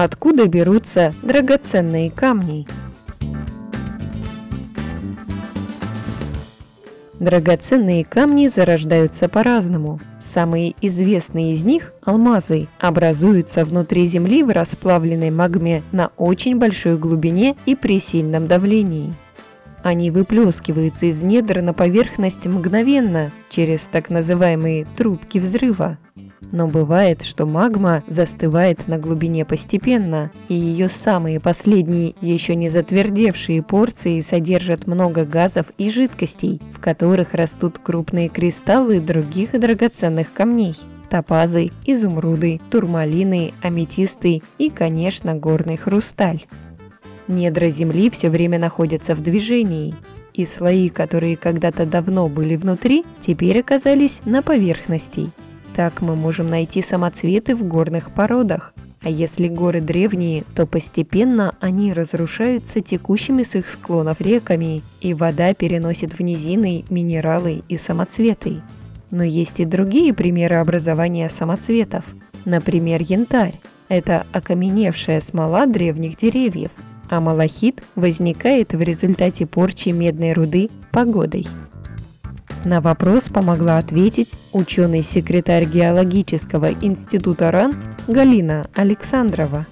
Откуда берутся драгоценные камни? Драгоценные камни зарождаются по-разному. Самые известные из них – алмазы – образуются внутри Земли в расплавленной магме на очень большой глубине и при сильном давлении. Они выплескиваются из недр на поверхность мгновенно, через так называемые трубки взрыва. Но бывает, что магма застывает на глубине постепенно, и ее самые последние, еще не затвердевшие порции содержат много газов и жидкостей, в которых растут крупные кристаллы других драгоценных камней топазы, изумруды, турмалины, аметисты и, конечно, горный хрусталь. Недра Земли все время находятся в движении, и слои, которые когда-то давно были внутри, теперь оказались на поверхности – так мы можем найти самоцветы в горных породах. А если горы древние, то постепенно они разрушаются текущими с их склонов реками, и вода переносит в низины минералы и самоцветы. Но есть и другие примеры образования самоцветов. Например, янтарь. Это окаменевшая смола древних деревьев, а малахит возникает в результате порчи медной руды погодой. На вопрос помогла ответить ученый-секретарь геологического института РАН Галина Александрова.